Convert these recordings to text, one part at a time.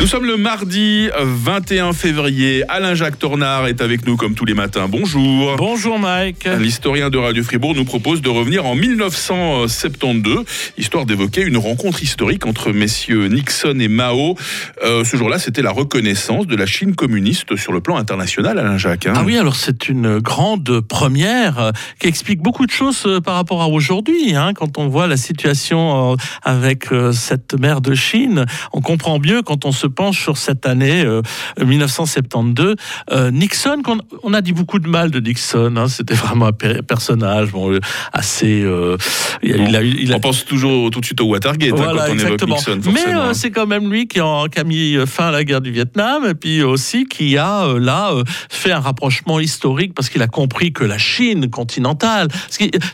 Nous sommes le mardi 21 février. Alain-Jacques Tornard est avec nous comme tous les matins. Bonjour. Bonjour Mike. L'historien de Radio Fribourg nous propose de revenir en 1972, histoire d'évoquer une rencontre historique entre messieurs Nixon et Mao. Euh, ce jour-là, c'était la reconnaissance de la Chine communiste sur le plan international, Alain-Jacques. hein. Ah oui, alors c'est une grande première euh, qui explique beaucoup de choses euh, par rapport à aujourd'hui. hein. Quand on voit la situation avec cette mer de Chine, on comprend mieux quand on se penche sur cette année euh, 1972. Euh, Nixon, qu'on- on a dit beaucoup de mal de Nixon. hein. C'était vraiment un per- personnage bon, euh, assez. euh, il a- il a eu- il a- On pense toujours tout de suite au Watergate hein, Voilà, quand on exactement. évoque Nixon, Mais forcément. euh, c'est quand même lui qui a, qui a mis fin à la guerre du Vietnam et puis aussi qui a euh, là euh, fait un rapprochement historique parce qu'il a compris que la Chine continentale,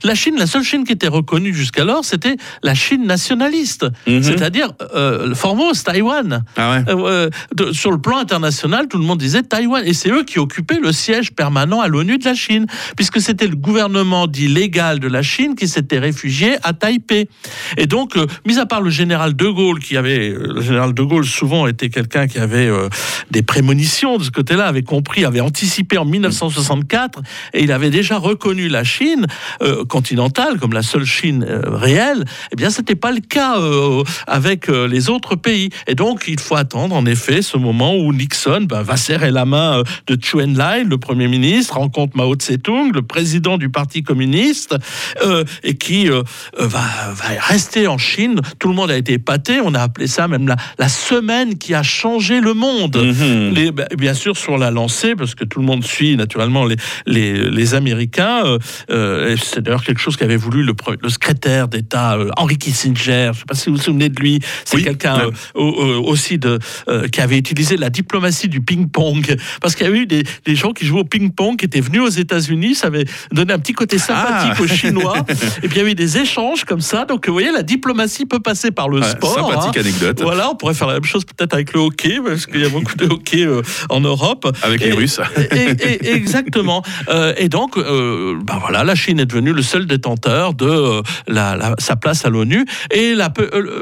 la Chine, la seule Chine qui était reconnue jusqu'alors, c'était la Chine nationaliste, Mhm. c'est-à-dire euh, Formose, Taïwan. Ah ouais. Euh, de- sur le plan international, tout le monde disait Taïwan. Et c'est eux qui occupaient le siège permanent à l'ONU de la Chine, puisque c'était le gouvernement dit légal de la Chine qui s'était réfugié à Taipei. Et donc, euh, mis à part le général de Gaulle, qui avait. euh, Le général de Gaulle, souvent, était quelqu'un qui avait euh, des prémonitions de ce côté-là, avait compris, avait anticipé en 1964, et il avait déjà reconnu la Chine euh, continentale comme la seule Chine euh, réelle. Eh bien, c'était pas le cas euh, avec euh, les autres pays. Et donc, il faut attendre, en effet, ce moment où Nixon ben, va serrer la main euh, de Chou En-lai, le Premier ministre, rencontre Mao Tse-tung, le président du Parti communiste, euh, et qui euh, va, va rester en Chine. Tout le monde a été épaté. On a appelé ça même la, la semaine qui a changé le monde. Mhm. Les- ben, bien sûr sur la lancée, parce que tout le monde suit naturellement les, les, les Américains. euh, et c'est d'ailleurs quelque chose qu'avait voulu le, secrétaire d'État Henry Kissinger. Je ne sais pas si vous vous souvenez de lui. C'est Oui, quelqu'un aussi de, euh, qui avait utilisé la diplomatie du ping-pong. Parce qu'il y avait eu des, des gens qui jouaient au ping-pong, qui étaient venus aux États-Unis. Ça avait donné un petit côté sympathique Ah. aux Chinois. et puis il y avait eu des échanges comme ça. Donc vous voyez, la diplomatie peut passer par le sport. hein. sympathique anecdote. Voilà, on pourrait faire la même chose peut-être avec le hockey, parce qu'il y a beaucoup de hockey euh, en Europe. Avec les Russes. et- et- exactement. Euh, et donc, ben voilà, la Chine est devenue le seul détenteur de la, la- sa place à l'ONU. Et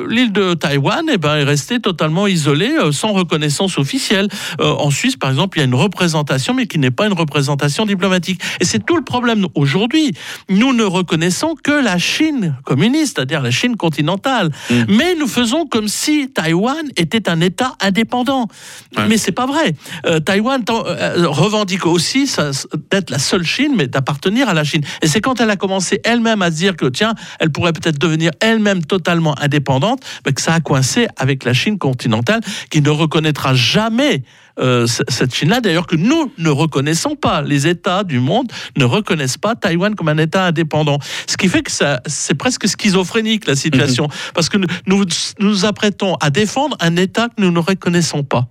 l'île de Taïwan eh ben, est restée totalement isolée, euh, sans reconnaissance officielle. Euh, en Suisse, par exemple, il y a une représentation, mais qui n'est pas une représentation diplomatique. Et c'est tout le problème aujourd'hui. Nous ne reconnaissons que la Chine communiste, c'est-à-dire la Chine continentale. Mm. Mais nous faisons comme si Taïwan était un État indépendant. Ouais. Mais c'est pas vrai. Euh, Taïwan euh, revendique aussi d'être la seule Chine, mais d'appartenir à la Chine. Et c'est quand elle a commencé elle-même à se dire que tiens, elle pourrait peut-être devenir elle-même totalement indépendante, bah, que ça a coincé avec la Chine continentale, qui ne reconnaîtra jamais euh, cette Chine-là, d'ailleurs que nous ne reconnaissons pas. Les États du monde ne reconnaissent pas Taïwan comme un État indépendant. Ce qui fait que ça, c'est presque schizophrénique la situation, parce que nous, nous nous apprêtons à défendre un État que nous ne reconnaissons pas.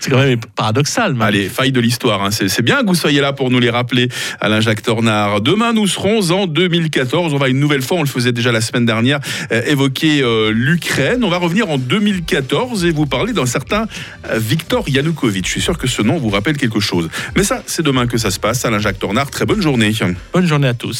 C'est quand même paradoxal. même. Allez, faille de l'histoire. hein. C'est c'est bien que vous soyez là pour nous les rappeler, Alain-Jacques Tornard. Demain, nous serons en 2014. On va une nouvelle fois, on le faisait déjà la semaine dernière, euh, évoquer euh, l'Ukraine. On va revenir en 2014 et vous parler d'un certain euh, Viktor Yanukovych. Je suis sûr que ce nom vous rappelle quelque chose. Mais ça, c'est demain que ça se passe. Alain-Jacques Tornard, très bonne journée. Bonne journée à tous.